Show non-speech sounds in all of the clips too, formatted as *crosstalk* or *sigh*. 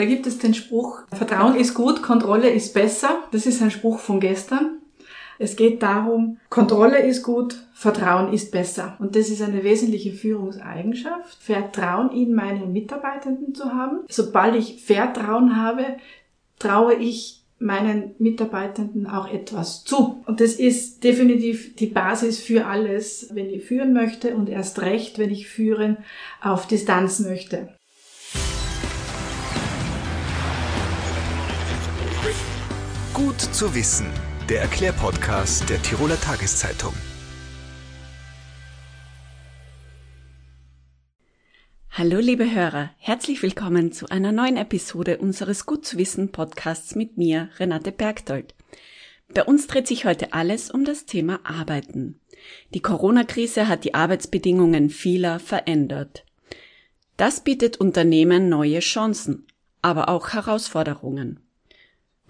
Da gibt es den Spruch, Vertrauen ist gut, Kontrolle ist besser. Das ist ein Spruch von gestern. Es geht darum, Kontrolle ist gut, Vertrauen ist besser. Und das ist eine wesentliche Führungseigenschaft, Vertrauen in meine Mitarbeitenden zu haben. Sobald ich Vertrauen habe, traue ich meinen Mitarbeitenden auch etwas zu. Und das ist definitiv die Basis für alles, wenn ich führen möchte und erst recht, wenn ich führen auf Distanz möchte. Gut zu wissen der Erklärpodcast der Tiroler Tageszeitung. Hallo liebe Hörer, herzlich willkommen zu einer neuen Episode unseres Gut zu wissen Podcasts mit mir, Renate Bergdold. Bei uns dreht sich heute alles um das Thema Arbeiten. Die Corona-Krise hat die Arbeitsbedingungen vieler verändert. Das bietet Unternehmen neue Chancen, aber auch Herausforderungen.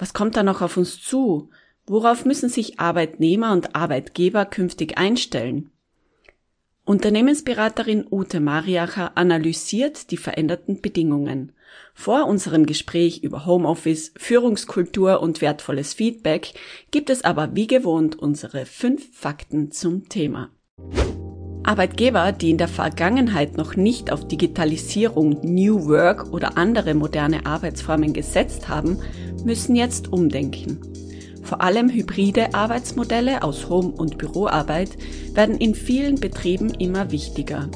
Was kommt da noch auf uns zu? Worauf müssen sich Arbeitnehmer und Arbeitgeber künftig einstellen? Unternehmensberaterin Ute Mariacher analysiert die veränderten Bedingungen. Vor unserem Gespräch über Homeoffice, Führungskultur und wertvolles Feedback gibt es aber wie gewohnt unsere fünf Fakten zum Thema. Arbeitgeber, die in der Vergangenheit noch nicht auf Digitalisierung, New Work oder andere moderne Arbeitsformen gesetzt haben, müssen jetzt umdenken. Vor allem hybride Arbeitsmodelle aus Home- und Büroarbeit werden in vielen Betrieben immer wichtiger.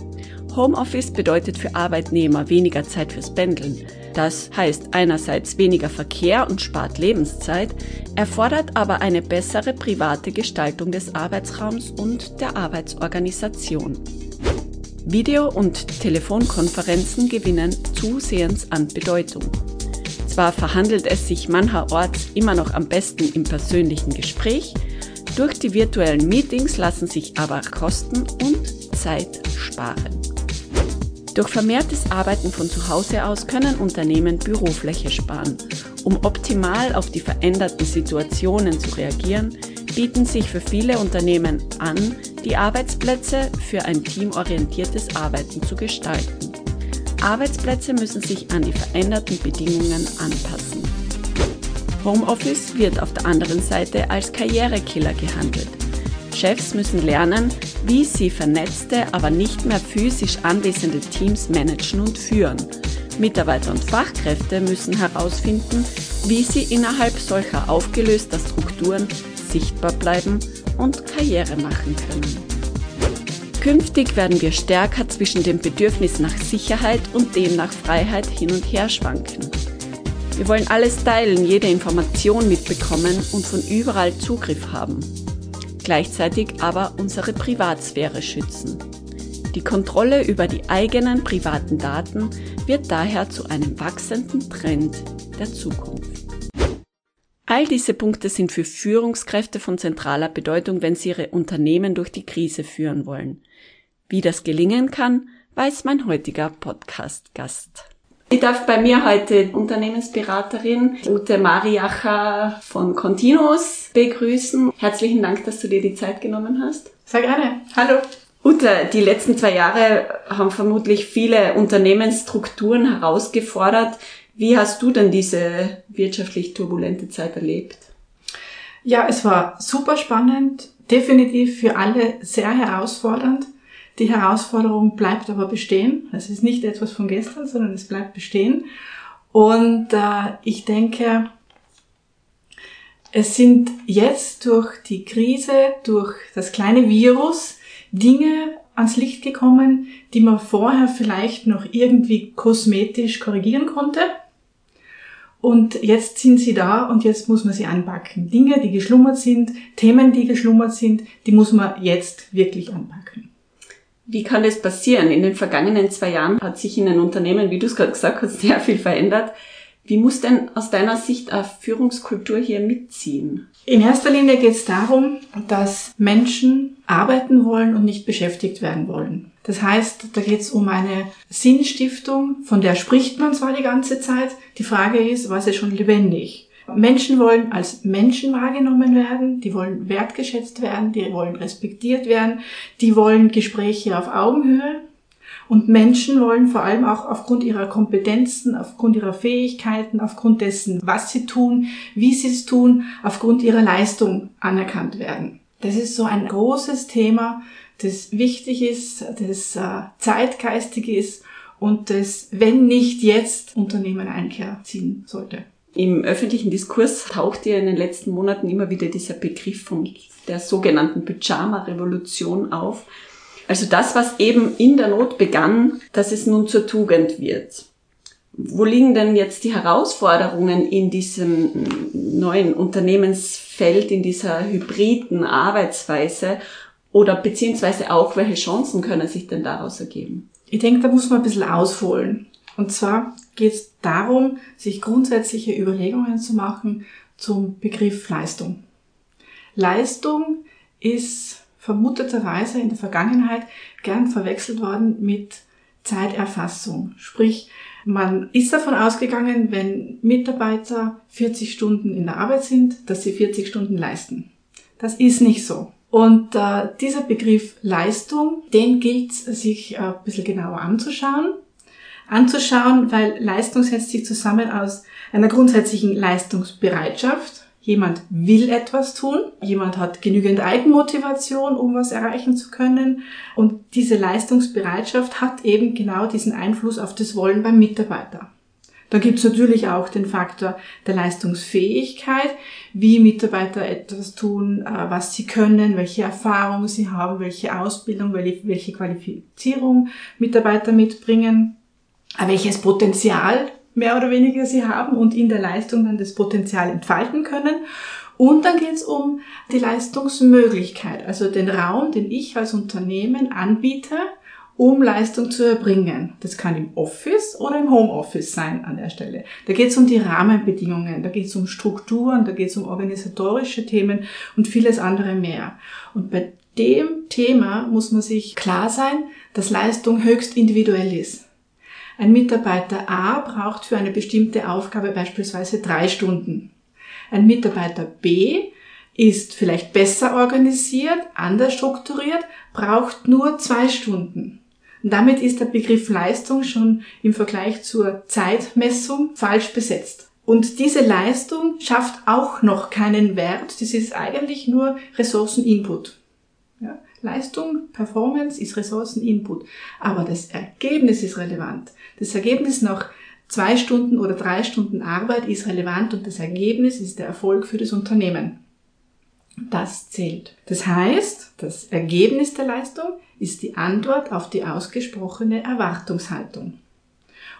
Homeoffice bedeutet für Arbeitnehmer weniger Zeit fürs Pendeln. Das heißt einerseits weniger Verkehr und spart Lebenszeit, erfordert aber eine bessere private Gestaltung des Arbeitsraums und der Arbeitsorganisation. Video- und Telefonkonferenzen gewinnen zusehends an Bedeutung. Zwar verhandelt es sich mancherorts immer noch am besten im persönlichen Gespräch, durch die virtuellen Meetings lassen sich aber Kosten und Zeit sparen. Durch vermehrtes Arbeiten von zu Hause aus können Unternehmen Bürofläche sparen. Um optimal auf die veränderten Situationen zu reagieren, bieten sich für viele Unternehmen an, die Arbeitsplätze für ein teamorientiertes Arbeiten zu gestalten. Arbeitsplätze müssen sich an die veränderten Bedingungen anpassen. Homeoffice wird auf der anderen Seite als Karrierekiller gehandelt. Chefs müssen lernen, wie sie vernetzte, aber nicht mehr physisch anwesende Teams managen und führen. Mitarbeiter und Fachkräfte müssen herausfinden, wie sie innerhalb solcher aufgelöster Strukturen sichtbar bleiben und Karriere machen können. Künftig werden wir stärker zwischen dem Bedürfnis nach Sicherheit und dem nach Freiheit hin und her schwanken. Wir wollen alles teilen, jede Information mitbekommen und von überall Zugriff haben. Gleichzeitig aber unsere Privatsphäre schützen. Die Kontrolle über die eigenen privaten Daten wird daher zu einem wachsenden Trend der Zukunft. All diese Punkte sind für Führungskräfte von zentraler Bedeutung, wenn sie ihre Unternehmen durch die Krise führen wollen. Wie das gelingen kann, weiß mein heutiger Podcast-Gast. Ich darf bei mir heute Unternehmensberaterin Ute Mariacher von Continuous begrüßen. Herzlichen Dank, dass du dir die Zeit genommen hast. Sehr gerne. Hallo. Ute, die letzten zwei Jahre haben vermutlich viele Unternehmensstrukturen herausgefordert. Wie hast du denn diese wirtschaftlich turbulente Zeit erlebt? Ja, es war super spannend, definitiv für alle sehr herausfordernd. Die Herausforderung bleibt aber bestehen. Es ist nicht etwas von gestern, sondern es bleibt bestehen. Und äh, ich denke, es sind jetzt durch die Krise, durch das kleine Virus Dinge ans Licht gekommen, die man vorher vielleicht noch irgendwie kosmetisch korrigieren konnte. Und jetzt sind sie da und jetzt muss man sie anpacken. Dinge, die geschlummert sind, Themen, die geschlummert sind, die muss man jetzt wirklich anpacken. Wie kann das passieren? In den vergangenen zwei Jahren hat sich in den Unternehmen, wie du es gerade gesagt hast, *laughs* sehr viel verändert. Wie muss denn aus deiner Sicht eine Führungskultur hier mitziehen? In erster Linie geht es darum, dass Menschen arbeiten wollen und nicht beschäftigt werden wollen. Das heißt, da geht es um eine Sinnstiftung, von der spricht man zwar die ganze Zeit. Die Frage ist, was ist schon lebendig? Menschen wollen als Menschen wahrgenommen werden, die wollen wertgeschätzt werden, die wollen respektiert werden, die wollen Gespräche auf Augenhöhe. Und Menschen wollen vor allem auch aufgrund ihrer Kompetenzen, aufgrund ihrer Fähigkeiten, aufgrund dessen, was sie tun, wie sie es tun, aufgrund ihrer Leistung anerkannt werden. Das ist so ein großes Thema, das wichtig ist, das äh, zeitgeistig ist und das, wenn nicht jetzt, Unternehmen Einkehr ziehen sollte. Im öffentlichen Diskurs taucht ja in den letzten Monaten immer wieder dieser Begriff von der sogenannten Pyjama-Revolution auf. Also das, was eben in der Not begann, dass es nun zur Tugend wird. Wo liegen denn jetzt die Herausforderungen in diesem neuen Unternehmensfeld, in dieser hybriden Arbeitsweise oder beziehungsweise auch, welche Chancen können sich denn daraus ergeben? Ich denke, da muss man ein bisschen ausholen. Und zwar geht es darum, sich grundsätzliche Überlegungen zu machen zum Begriff Leistung. Leistung ist vermuteterweise in der Vergangenheit gern verwechselt worden mit Zeiterfassung. Sprich, man ist davon ausgegangen, wenn Mitarbeiter 40 Stunden in der Arbeit sind, dass sie 40 Stunden leisten. Das ist nicht so. Und äh, dieser Begriff Leistung, den gilt sich äh, ein bisschen genauer anzuschauen. Anzuschauen, weil Leistung setzt sich zusammen aus einer grundsätzlichen Leistungsbereitschaft. Jemand will etwas tun, jemand hat genügend Eigenmotivation, um was erreichen zu können. Und diese Leistungsbereitschaft hat eben genau diesen Einfluss auf das Wollen beim Mitarbeiter. Da gibt es natürlich auch den Faktor der Leistungsfähigkeit, wie Mitarbeiter etwas tun, äh, was sie können, welche Erfahrungen sie haben, welche Ausbildung, welche Qualifizierung Mitarbeiter mitbringen, welches Potenzial mehr oder weniger sie haben und in der Leistung dann das Potenzial entfalten können. Und dann geht es um die Leistungsmöglichkeit, also den Raum, den ich als Unternehmen anbiete, um Leistung zu erbringen. Das kann im Office oder im Homeoffice sein an der Stelle. Da geht es um die Rahmenbedingungen, da geht es um Strukturen, da geht es um organisatorische Themen und vieles andere mehr. Und bei dem Thema muss man sich klar sein, dass Leistung höchst individuell ist. Ein Mitarbeiter A braucht für eine bestimmte Aufgabe beispielsweise drei Stunden. Ein Mitarbeiter B ist vielleicht besser organisiert, anders strukturiert, braucht nur zwei Stunden. Und damit ist der Begriff Leistung schon im Vergleich zur Zeitmessung falsch besetzt. Und diese Leistung schafft auch noch keinen Wert. Das ist eigentlich nur Ressourceninput. Ja, Leistung, Performance ist Ressourceninput. Aber das Ergebnis ist relevant. Das Ergebnis nach zwei Stunden oder drei Stunden Arbeit ist relevant und das Ergebnis ist der Erfolg für das Unternehmen. Das zählt. Das heißt, das Ergebnis der Leistung ist die Antwort auf die ausgesprochene Erwartungshaltung.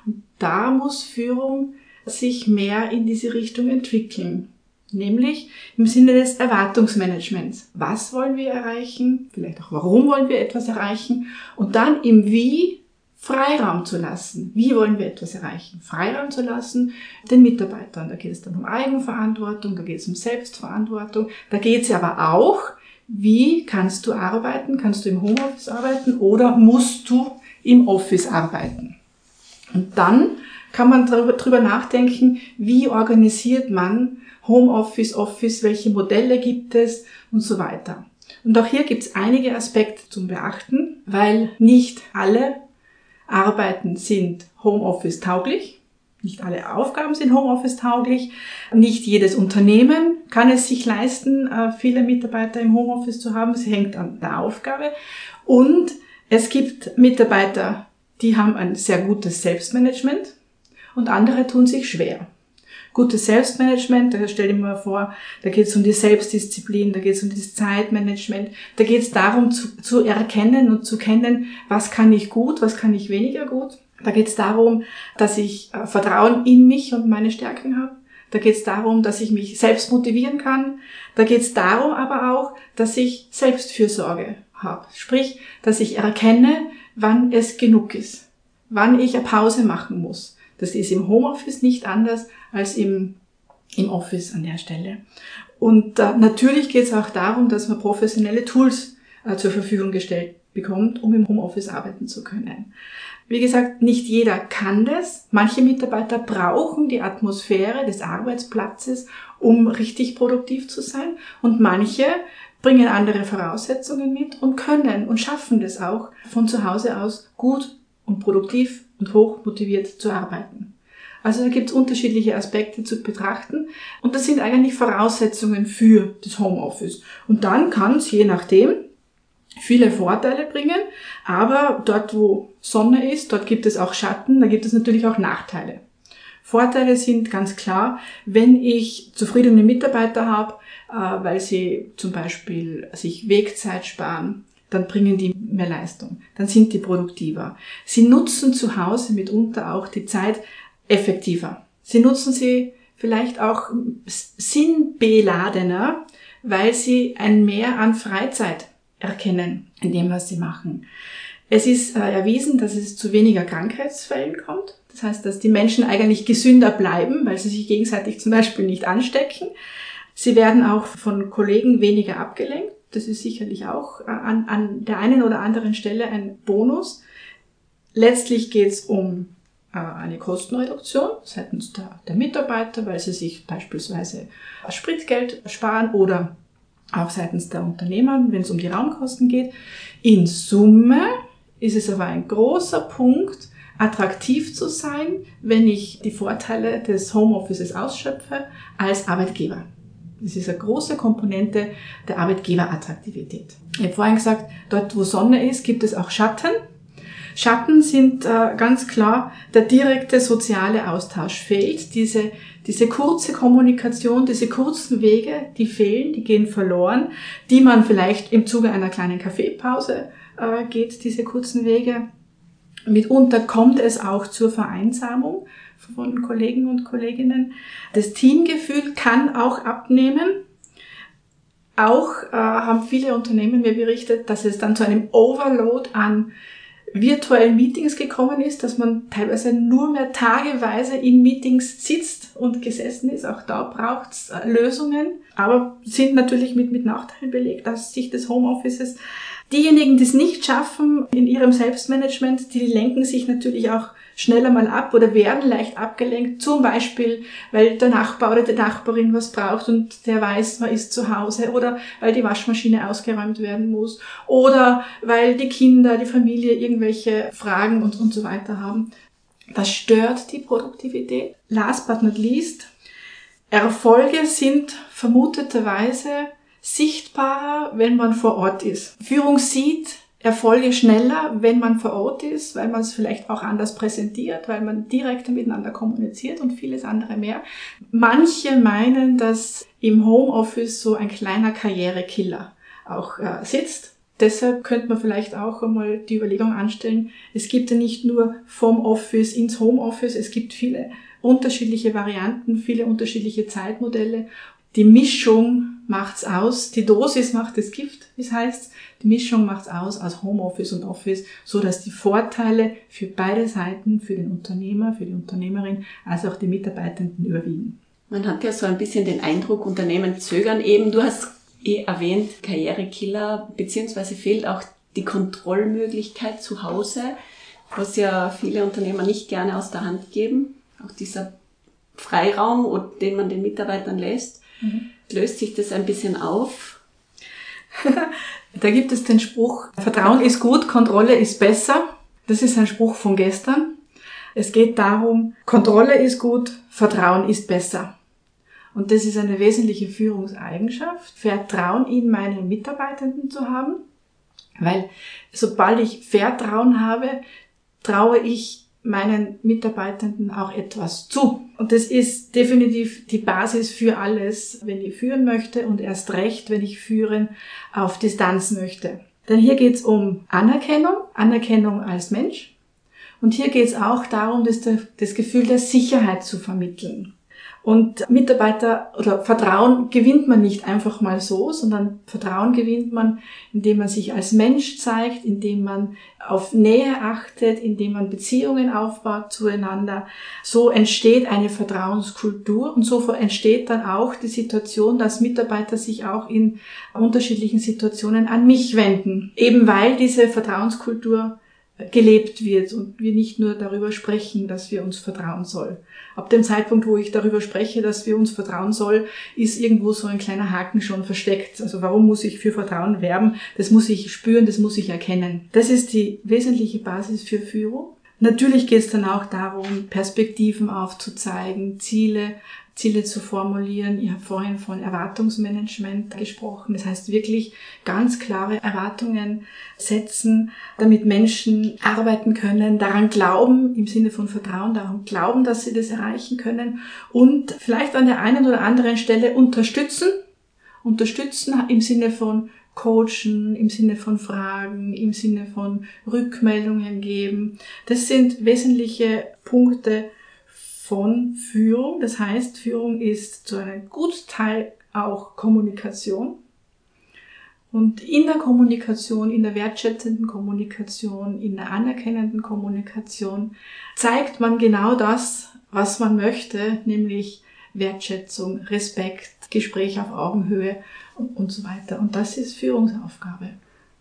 Und da muss Führung sich mehr in diese Richtung entwickeln. Nämlich im Sinne des Erwartungsmanagements. Was wollen wir erreichen? Vielleicht auch warum wollen wir etwas erreichen? Und dann im Wie Freiraum zu lassen. Wie wollen wir etwas erreichen? Freiraum zu lassen den Mitarbeitern. Da geht es dann um Eigenverantwortung, da geht es um Selbstverantwortung, da geht es aber auch, wie kannst du arbeiten? Kannst du im Homeoffice arbeiten oder musst du im Office arbeiten? Und dann kann man darüber nachdenken, wie organisiert man Homeoffice, Office, welche Modelle gibt es und so weiter. Und auch hier gibt es einige Aspekte zum Beachten, weil nicht alle Arbeiten sind Homeoffice tauglich. Nicht alle Aufgaben sind Homeoffice tauglich. Nicht jedes Unternehmen kann es sich leisten, äh, viele Mitarbeiter im Homeoffice zu haben. Es hängt an der Aufgabe. Und es gibt Mitarbeiter, die haben ein sehr gutes Selbstmanagement und andere tun sich schwer. Gutes Selbstmanagement, da stell dir mal vor, da geht es um die Selbstdisziplin, da geht es um das Zeitmanagement, da geht es darum zu, zu erkennen und zu kennen, was kann ich gut, was kann ich weniger gut. Da geht es darum, dass ich äh, Vertrauen in mich und meine Stärken habe. Da geht es darum, dass ich mich selbst motivieren kann. Da geht es darum aber auch, dass ich Selbstfürsorge habe. Sprich, dass ich erkenne, wann es genug ist, wann ich eine Pause machen muss. Das ist im Homeoffice nicht anders als im, im Office an der Stelle. Und äh, natürlich geht es auch darum, dass man professionelle Tools äh, zur Verfügung gestellt bekommt, um im Homeoffice arbeiten zu können. Wie gesagt, nicht jeder kann das. Manche Mitarbeiter brauchen die Atmosphäre des Arbeitsplatzes, um richtig produktiv zu sein. Und manche bringen andere Voraussetzungen mit und können und schaffen das auch von zu Hause aus gut und produktiv und hoch motiviert zu arbeiten. Also da gibt es unterschiedliche Aspekte zu betrachten und das sind eigentlich Voraussetzungen für das Homeoffice. Und dann kann es je nachdem viele Vorteile bringen, aber dort, wo Sonne ist, dort gibt es auch Schatten, da gibt es natürlich auch Nachteile. Vorteile sind ganz klar, wenn ich zufriedene Mitarbeiter habe, äh, weil sie zum Beispiel sich Wegzeit sparen, dann bringen die mehr Leistung, dann sind die produktiver. Sie nutzen zu Hause mitunter auch die Zeit effektiver. Sie nutzen sie vielleicht auch sinnbeladener, weil sie ein Mehr an Freizeit erkennen in dem, was sie machen. Es ist äh, erwiesen, dass es zu weniger Krankheitsfällen kommt. Das heißt, dass die Menschen eigentlich gesünder bleiben, weil sie sich gegenseitig zum Beispiel nicht anstecken. Sie werden auch von Kollegen weniger abgelenkt. Das ist sicherlich auch äh, an, an der einen oder anderen Stelle ein Bonus. Letztlich geht es um äh, eine Kostenreduktion seitens der, der Mitarbeiter, weil sie sich beispielsweise Spritgeld sparen oder auch seitens der Unternehmer, wenn es um die Raumkosten geht. In Summe ist es aber ein großer Punkt, attraktiv zu sein, wenn ich die Vorteile des Homeoffices ausschöpfe als Arbeitgeber. Das ist eine große Komponente der Arbeitgeberattraktivität. Ich habe vorhin gesagt, dort wo Sonne ist, gibt es auch Schatten. Schatten sind äh, ganz klar, der direkte soziale Austausch fehlt. Diese, diese kurze Kommunikation, diese kurzen Wege, die fehlen, die gehen verloren, die man vielleicht im Zuge einer kleinen Kaffeepause äh, geht, diese kurzen Wege. Mitunter kommt es auch zur Vereinsamung von Kollegen und Kolleginnen. Das Teamgefühl kann auch abnehmen. Auch äh, haben viele Unternehmen mir berichtet, dass es dann zu einem Overload an virtuellen Meetings gekommen ist, dass man teilweise nur mehr tageweise in Meetings sitzt und gesessen ist. Auch da braucht es äh, Lösungen, aber sind natürlich mit, mit Nachteilen belegt aus Sicht des Homeoffices. Diejenigen, die es nicht schaffen in ihrem Selbstmanagement, die lenken sich natürlich auch schneller mal ab oder werden leicht abgelenkt, zum Beispiel, weil der Nachbar oder die Nachbarin was braucht und der weiß, man ist zu Hause oder weil die Waschmaschine ausgeräumt werden muss oder weil die Kinder, die Familie irgendwelche Fragen und, und so weiter haben. Das stört die Produktivität. Last but not least, Erfolge sind vermuteterweise sichtbarer, wenn man vor Ort ist. Führung sieht, Erfolge schneller, wenn man vor Ort ist, weil man es vielleicht auch anders präsentiert, weil man direkter miteinander kommuniziert und vieles andere mehr. Manche meinen, dass im Homeoffice so ein kleiner Karrierekiller auch äh, sitzt. Deshalb könnte man vielleicht auch einmal die Überlegung anstellen, es gibt ja nicht nur vom Office ins Homeoffice, es gibt viele unterschiedliche Varianten, viele unterschiedliche Zeitmodelle. Die Mischung macht's aus, die Dosis macht das Gift, wie es heißt. Die Mischung macht's aus aus Homeoffice und Office, so dass die Vorteile für beide Seiten, für den Unternehmer, für die Unternehmerin, als auch die Mitarbeitenden überwiegen. Man hat ja so ein bisschen den Eindruck, Unternehmen zögern eben. Du hast eh erwähnt, Karrierekiller, beziehungsweise fehlt auch die Kontrollmöglichkeit zu Hause, was ja viele Unternehmer nicht gerne aus der Hand geben. Auch dieser Freiraum, den man den Mitarbeitern lässt. Mhm. Löst sich das ein bisschen auf? *laughs* Da gibt es den Spruch, Vertrauen ist gut, Kontrolle ist besser. Das ist ein Spruch von gestern. Es geht darum, Kontrolle ist gut, Vertrauen ist besser. Und das ist eine wesentliche Führungseigenschaft, Vertrauen in meine Mitarbeitenden zu haben, weil sobald ich Vertrauen habe, traue ich meinen Mitarbeitenden auch etwas zu. Und das ist definitiv die Basis für alles, wenn ich führen möchte und erst recht, wenn ich führen auf Distanz möchte. Denn hier geht es um Anerkennung, Anerkennung als Mensch. Und hier geht es auch darum, das, das Gefühl der Sicherheit zu vermitteln. Und Mitarbeiter oder Vertrauen gewinnt man nicht einfach mal so, sondern Vertrauen gewinnt man, indem man sich als Mensch zeigt, indem man auf Nähe achtet, indem man Beziehungen aufbaut zueinander. So entsteht eine Vertrauenskultur und so entsteht dann auch die Situation, dass Mitarbeiter sich auch in unterschiedlichen Situationen an mich wenden. Eben weil diese Vertrauenskultur gelebt wird und wir nicht nur darüber sprechen, dass wir uns vertrauen soll. Ab dem Zeitpunkt, wo ich darüber spreche, dass wir uns vertrauen soll, ist irgendwo so ein kleiner Haken schon versteckt. Also warum muss ich für Vertrauen werben? Das muss ich spüren, das muss ich erkennen. Das ist die wesentliche Basis für Führung. Natürlich geht es dann auch darum, Perspektiven aufzuzeigen, Ziele, Ziele zu formulieren. Ich habe vorhin von Erwartungsmanagement gesprochen. Das heißt wirklich ganz klare Erwartungen setzen, damit Menschen arbeiten können, daran glauben, im Sinne von Vertrauen, daran glauben, dass sie das erreichen können und vielleicht an der einen oder anderen Stelle unterstützen. Unterstützen im Sinne von coachen, im Sinne von Fragen, im Sinne von Rückmeldungen geben. Das sind wesentliche Punkte von Führung. Das heißt, Führung ist zu einem Gutteil auch Kommunikation. Und in der Kommunikation, in der wertschätzenden Kommunikation, in der anerkennenden Kommunikation zeigt man genau das, was man möchte, nämlich Wertschätzung, Respekt, Gespräch auf Augenhöhe und so weiter. Und das ist Führungsaufgabe.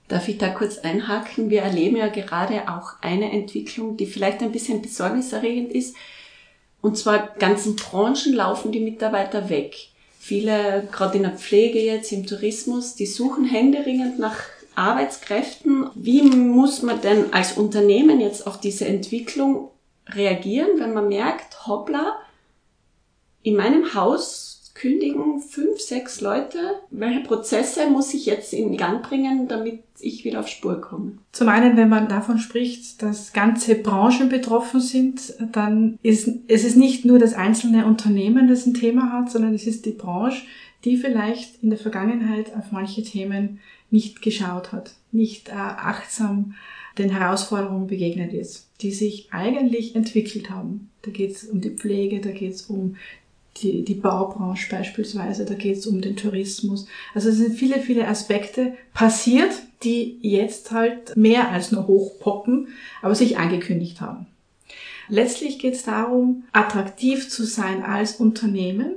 Darf ich da kurz einhaken? Wir erleben ja gerade auch eine Entwicklung, die vielleicht ein bisschen besorgniserregend ist. Und zwar ganzen Branchen laufen die Mitarbeiter weg. Viele, gerade in der Pflege jetzt, im Tourismus, die suchen händeringend nach Arbeitskräften. Wie muss man denn als Unternehmen jetzt auf diese Entwicklung reagieren, wenn man merkt, hoppla, in meinem Haus kündigen fünf, sechs Leute. Welche Prozesse muss ich jetzt in Gang bringen, damit ich wieder auf Spur komme? Zum einen, wenn man davon spricht, dass ganze Branchen betroffen sind, dann ist es ist nicht nur das einzelne Unternehmen, das ein Thema hat, sondern es ist die Branche, die vielleicht in der Vergangenheit auf manche Themen nicht geschaut hat, nicht äh, achtsam den Herausforderungen begegnet ist, die sich eigentlich entwickelt haben. Da geht es um die Pflege, da geht es um die, die Baubranche beispielsweise, da geht es um den Tourismus. Also es sind viele, viele Aspekte passiert, die jetzt halt mehr als nur hochpoppen, aber sich angekündigt haben. Letztlich geht es darum, attraktiv zu sein als Unternehmen.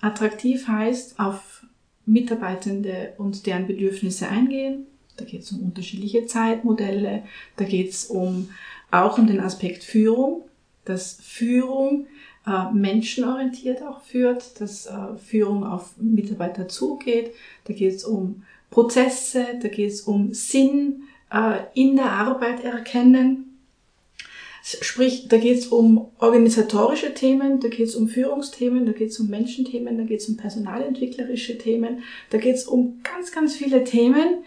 Attraktiv heißt auf Mitarbeitende und deren Bedürfnisse eingehen. Da geht es um unterschiedliche Zeitmodelle, da geht es um auch um den Aspekt Führung, dass Führung äh, menschenorientiert auch führt, dass äh, Führung auf Mitarbeiter zugeht. Da geht es um Prozesse, da geht es um Sinn äh, in der Arbeit erkennen. Sprich, da geht es um organisatorische Themen, da geht es um Führungsthemen, da geht es um Menschenthemen, da geht es um personalentwicklerische Themen, da geht es um ganz, ganz viele Themen,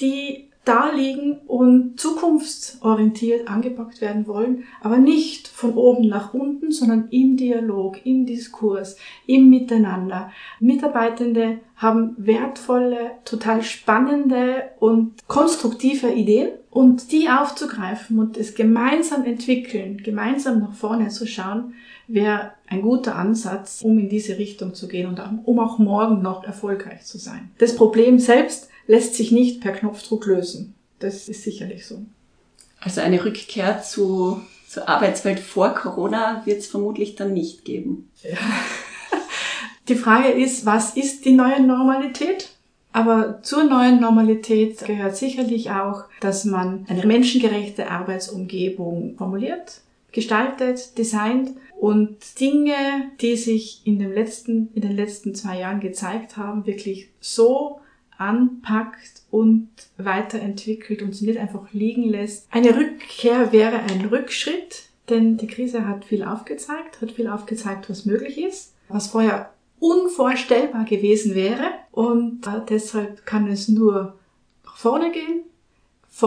die da liegen und zukunftsorientiert angepackt werden wollen, aber nicht von oben nach unten, sondern im Dialog, im Diskurs, im Miteinander. Mitarbeitende haben wertvolle, total spannende und konstruktive Ideen und die aufzugreifen und es gemeinsam entwickeln, gemeinsam nach vorne zu schauen, wäre ein guter Ansatz, um in diese Richtung zu gehen und um auch morgen noch erfolgreich zu sein. Das Problem selbst lässt sich nicht per Knopfdruck lösen. Das ist sicherlich so. Also eine Rückkehr zu, zur Arbeitswelt vor Corona wird es vermutlich dann nicht geben. Ja. Die Frage ist, was ist die neue Normalität? Aber zur neuen Normalität gehört sicherlich auch, dass man eine menschengerechte Arbeitsumgebung formuliert, gestaltet, designt und Dinge, die sich in, dem letzten, in den letzten zwei Jahren gezeigt haben, wirklich so anpackt und weiterentwickelt und sie nicht einfach liegen lässt. Eine Rückkehr wäre ein Rückschritt, denn die Krise hat viel aufgezeigt, hat viel aufgezeigt, was möglich ist, was vorher unvorstellbar gewesen wäre und äh, deshalb kann es nur nach vorne gehen.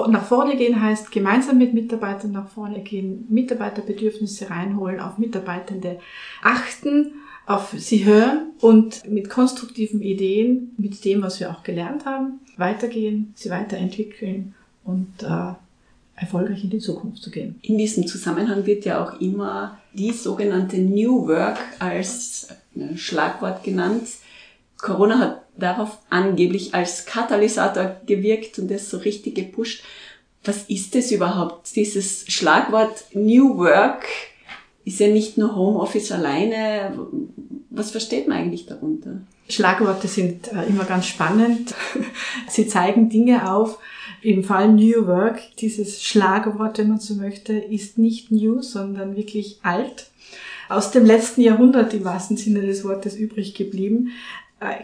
Nach vorne gehen heißt gemeinsam mit Mitarbeitern nach vorne gehen, Mitarbeiterbedürfnisse reinholen, auf Mitarbeitende achten auf sie hören und mit konstruktiven Ideen, mit dem, was wir auch gelernt haben, weitergehen, sie weiterentwickeln und äh, erfolgreich in die Zukunft zu gehen. In diesem Zusammenhang wird ja auch immer die sogenannte New Work als äh, Schlagwort genannt. Corona hat darauf angeblich als Katalysator gewirkt und es so richtig gepusht. Was ist es überhaupt, dieses Schlagwort New Work? Ist ja nicht nur Homeoffice alleine. Was versteht man eigentlich darunter? Schlagworte sind äh, immer ganz spannend. *laughs* Sie zeigen Dinge auf. Im Fall New Work, dieses Schlagwort, wenn man so möchte, ist nicht new, sondern wirklich alt. Aus dem letzten Jahrhundert im wahrsten Sinne des Wortes übrig geblieben.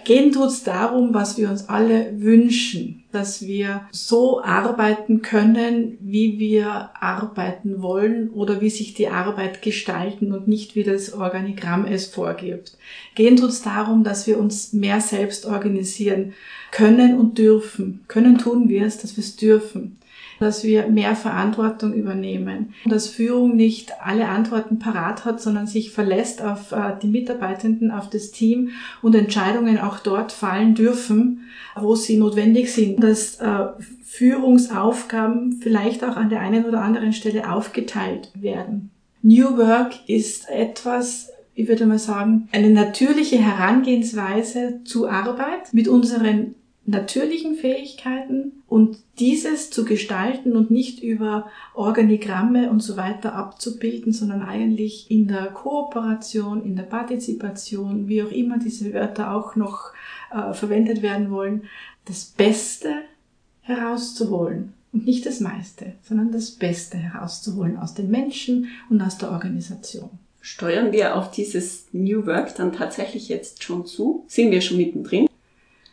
Gehen tut es darum, was wir uns alle wünschen, dass wir so arbeiten können, wie wir arbeiten wollen oder wie sich die Arbeit gestalten und nicht wie das Organigramm es vorgibt. Gehen tut es darum, dass wir uns mehr selbst organisieren können und dürfen. Können tun wir es, dass wir es dürfen dass wir mehr Verantwortung übernehmen, dass Führung nicht alle Antworten parat hat, sondern sich verlässt auf äh, die Mitarbeitenden, auf das Team und Entscheidungen auch dort fallen dürfen, wo sie notwendig sind, dass äh, Führungsaufgaben vielleicht auch an der einen oder anderen Stelle aufgeteilt werden. New Work ist etwas, ich würde mal sagen, eine natürliche Herangehensweise zu Arbeit mit unseren natürlichen Fähigkeiten und dieses zu gestalten und nicht über Organigramme und so weiter abzubilden, sondern eigentlich in der Kooperation, in der Partizipation, wie auch immer diese Wörter auch noch äh, verwendet werden wollen, das Beste herauszuholen. Und nicht das meiste, sondern das Beste herauszuholen aus den Menschen und aus der Organisation. Steuern wir auf dieses New Work dann tatsächlich jetzt schon zu? Sind wir schon mittendrin?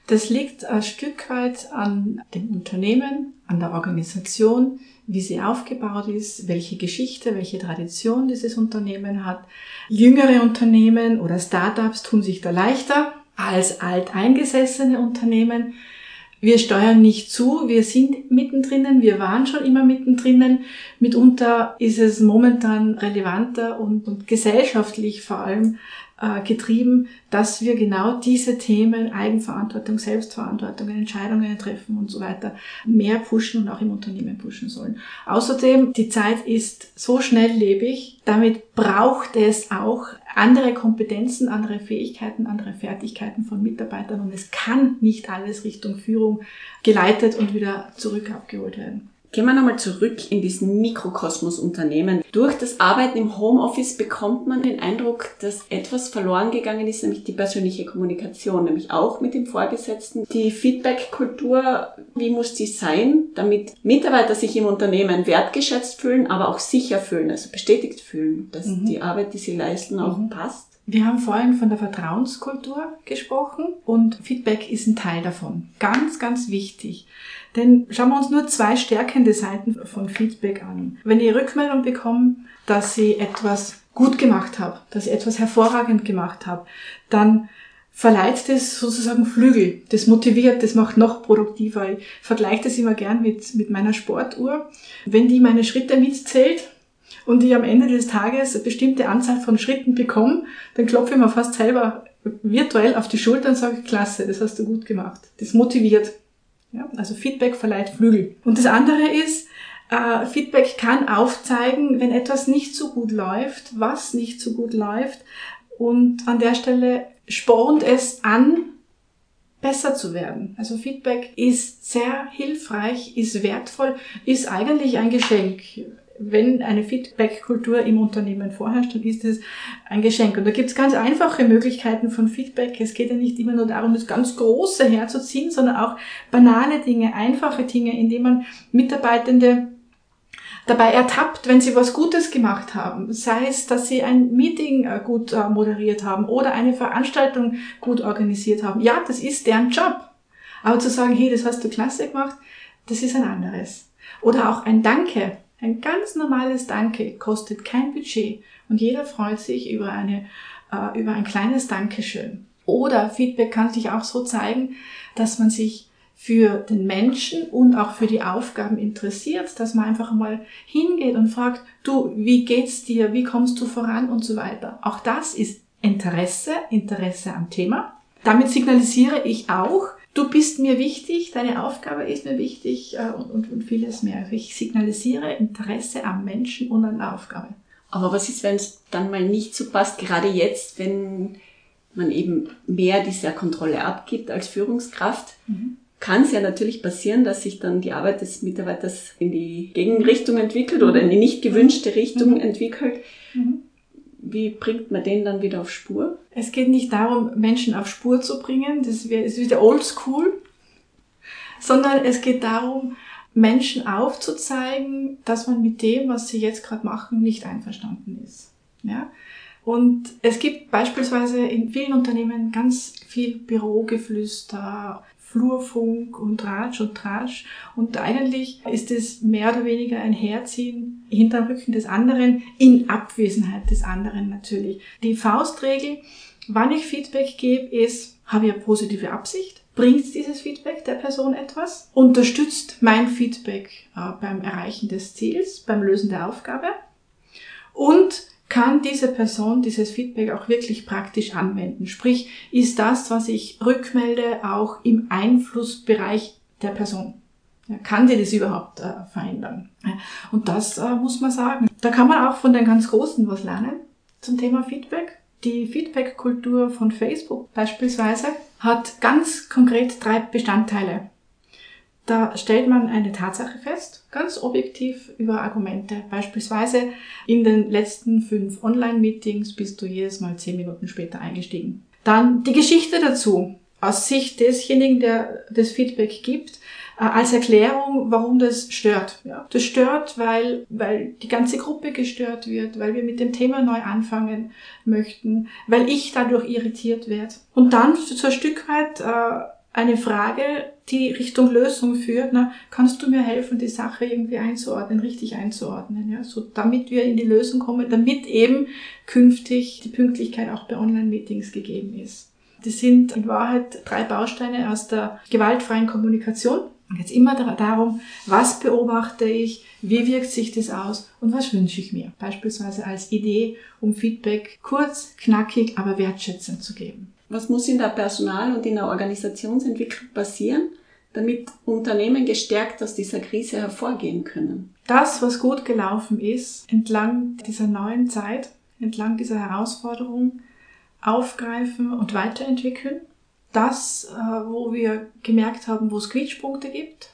Das liegt ein Stück weit an dem Unternehmen, an der Organisation, wie sie aufgebaut ist, welche Geschichte, welche Tradition dieses Unternehmen hat. Jüngere Unternehmen oder Startups tun sich da leichter als alteingesessene Unternehmen. Wir steuern nicht zu, wir sind mittendrin, wir waren schon immer mittendrin. Mitunter ist es momentan relevanter und, und gesellschaftlich vor allem äh, getrieben, dass wir genau diese Themen Eigenverantwortung, Selbstverantwortung, Entscheidungen treffen und so weiter mehr pushen und auch im Unternehmen pushen sollen. Außerdem, die Zeit ist so schnelllebig, damit braucht es auch andere Kompetenzen, andere Fähigkeiten, andere Fertigkeiten von Mitarbeitern und es kann nicht alles Richtung Führung geleitet und wieder zurück abgeholt werden. Gehen wir nochmal zurück in diesen Mikrokosmos Unternehmen. Durch das Arbeiten im Homeoffice bekommt man den Eindruck, dass etwas verloren gegangen ist, nämlich die persönliche Kommunikation, nämlich auch mit dem Vorgesetzten. Die Feedback-Kultur, wie muss die sein, damit Mitarbeiter sich im Unternehmen wertgeschätzt fühlen, aber auch sicher fühlen, also bestätigt fühlen, dass mhm. die Arbeit, die sie leisten, auch mhm. passt? Wir haben vorhin von der Vertrauenskultur gesprochen und Feedback ist ein Teil davon. Ganz, ganz wichtig. Denn schauen wir uns nur zwei stärkende Seiten von Feedback an. Wenn ich Rückmeldung bekomme, dass ich etwas gut gemacht habe, dass ich etwas hervorragend gemacht habe, dann verleiht das sozusagen Flügel, das motiviert, das macht noch produktiver. Ich vergleiche das immer gern mit, mit meiner Sportuhr. Wenn die meine Schritte mitzählt und ich am Ende des Tages eine bestimmte Anzahl von Schritten bekomme, dann klopfe ich mir fast selber virtuell auf die Schulter und sage, klasse, das hast du gut gemacht. Das motiviert. Ja, also Feedback verleiht Flügel. Und das andere ist, äh, Feedback kann aufzeigen, wenn etwas nicht so gut läuft, was nicht so gut läuft. Und an der Stelle spornt es an, besser zu werden. Also Feedback ist sehr hilfreich, ist wertvoll, ist eigentlich ein Geschenk wenn eine Feedback-Kultur im Unternehmen vorherrscht, dann ist es ein Geschenk. Und da gibt es ganz einfache Möglichkeiten von Feedback. Es geht ja nicht immer nur darum, das ganz Große herzuziehen, sondern auch banale Dinge, einfache Dinge, indem man Mitarbeitende dabei ertappt, wenn sie was Gutes gemacht haben. Sei es, dass sie ein Meeting äh, gut äh, moderiert haben oder eine Veranstaltung gut organisiert haben. Ja, das ist deren Job. Aber zu sagen, hey, das hast du klasse gemacht, das ist ein anderes. Oder auch ein Danke. Ein ganz normales Danke kostet kein Budget und jeder freut sich über, eine, äh, über ein kleines Dankeschön. Oder Feedback kann sich auch so zeigen, dass man sich für den Menschen und auch für die Aufgaben interessiert, dass man einfach mal hingeht und fragt, du, wie geht's dir, wie kommst du voran und so weiter. Auch das ist Interesse, Interesse am Thema. Damit signalisiere ich auch, du bist mir wichtig, deine Aufgabe ist mir wichtig äh, und, und, und vieles mehr. Also ich signalisiere Interesse am Menschen und an der Aufgabe. Aber was ist, wenn es dann mal nicht so passt, gerade jetzt, wenn man eben mehr dieser Kontrolle abgibt als Führungskraft? Mhm. Kann es ja natürlich passieren, dass sich dann die Arbeit des Mitarbeiters in die Gegenrichtung entwickelt oder in die nicht gewünschte Richtung mhm. entwickelt. Mhm wie bringt man den dann wieder auf Spur? Es geht nicht darum, Menschen auf Spur zu bringen, das ist wieder oldschool, sondern es geht darum, Menschen aufzuzeigen, dass man mit dem, was sie jetzt gerade machen, nicht einverstanden ist. Ja? Und es gibt beispielsweise in vielen Unternehmen ganz viel Bürogeflüster, Flurfunk und Ratsch und Tratsch. Und eigentlich ist es mehr oder weniger ein Herziehen hinter Rücken des anderen, in Abwesenheit des anderen natürlich. Die Faustregel, wann ich Feedback gebe, ist, habe ich eine positive Absicht? Bringt dieses Feedback der Person etwas? Unterstützt mein Feedback äh, beim Erreichen des Ziels, beim Lösen der Aufgabe? Und kann diese Person dieses Feedback auch wirklich praktisch anwenden? Sprich, ist das, was ich rückmelde, auch im Einflussbereich der Person? Ja, kann die das überhaupt äh, verändern? Und das äh, muss man sagen. Da kann man auch von den ganz Großen was lernen zum Thema Feedback. Die Feedback-Kultur von Facebook beispielsweise hat ganz konkret drei Bestandteile. Da stellt man eine Tatsache fest, ganz objektiv über Argumente. Beispielsweise in den letzten fünf Online-Meetings bist du jedes Mal zehn Minuten später eingestiegen. Dann die Geschichte dazu, aus Sicht desjenigen, der das Feedback gibt, äh, als Erklärung, warum das stört. Das stört, weil, weil die ganze Gruppe gestört wird, weil wir mit dem Thema neu anfangen möchten, weil ich dadurch irritiert werde. Und dann so ein Stück weit äh, eine Frage, die Richtung Lösung führt. Na, kannst du mir helfen, die Sache irgendwie einzuordnen, richtig einzuordnen, ja, so damit wir in die Lösung kommen, damit eben künftig die Pünktlichkeit auch bei Online-Meetings gegeben ist. Das sind in Wahrheit drei Bausteine aus der gewaltfreien Kommunikation. Jetzt immer darum, was beobachte ich, wie wirkt sich das aus und was wünsche ich mir. Beispielsweise als Idee, um Feedback kurz, knackig, aber wertschätzend zu geben. Was muss in der Personal- und in der Organisationsentwicklung passieren, damit Unternehmen gestärkt aus dieser Krise hervorgehen können? Das, was gut gelaufen ist, entlang dieser neuen Zeit, entlang dieser Herausforderung, aufgreifen und weiterentwickeln. Das, äh, wo wir gemerkt haben, wo es Quietschpunkte gibt,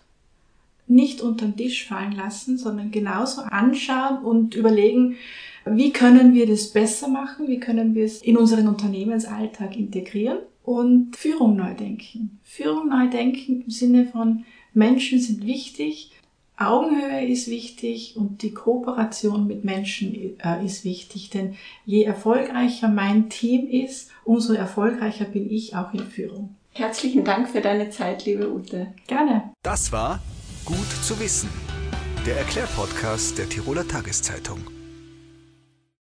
nicht unter den Tisch fallen lassen, sondern genauso anschauen und überlegen, wie können wir das besser machen? Wie können wir es in unseren Unternehmensalltag integrieren? Und Führung neu denken. Führung neu denken im Sinne von Menschen sind wichtig, Augenhöhe ist wichtig und die Kooperation mit Menschen äh, ist wichtig, denn je erfolgreicher mein Team ist, umso erfolgreicher bin ich auch in Führung. Herzlichen Dank für deine Zeit, liebe Ute. Gerne. Das war Gut zu wissen, der Erklärpodcast der Tiroler Tageszeitung.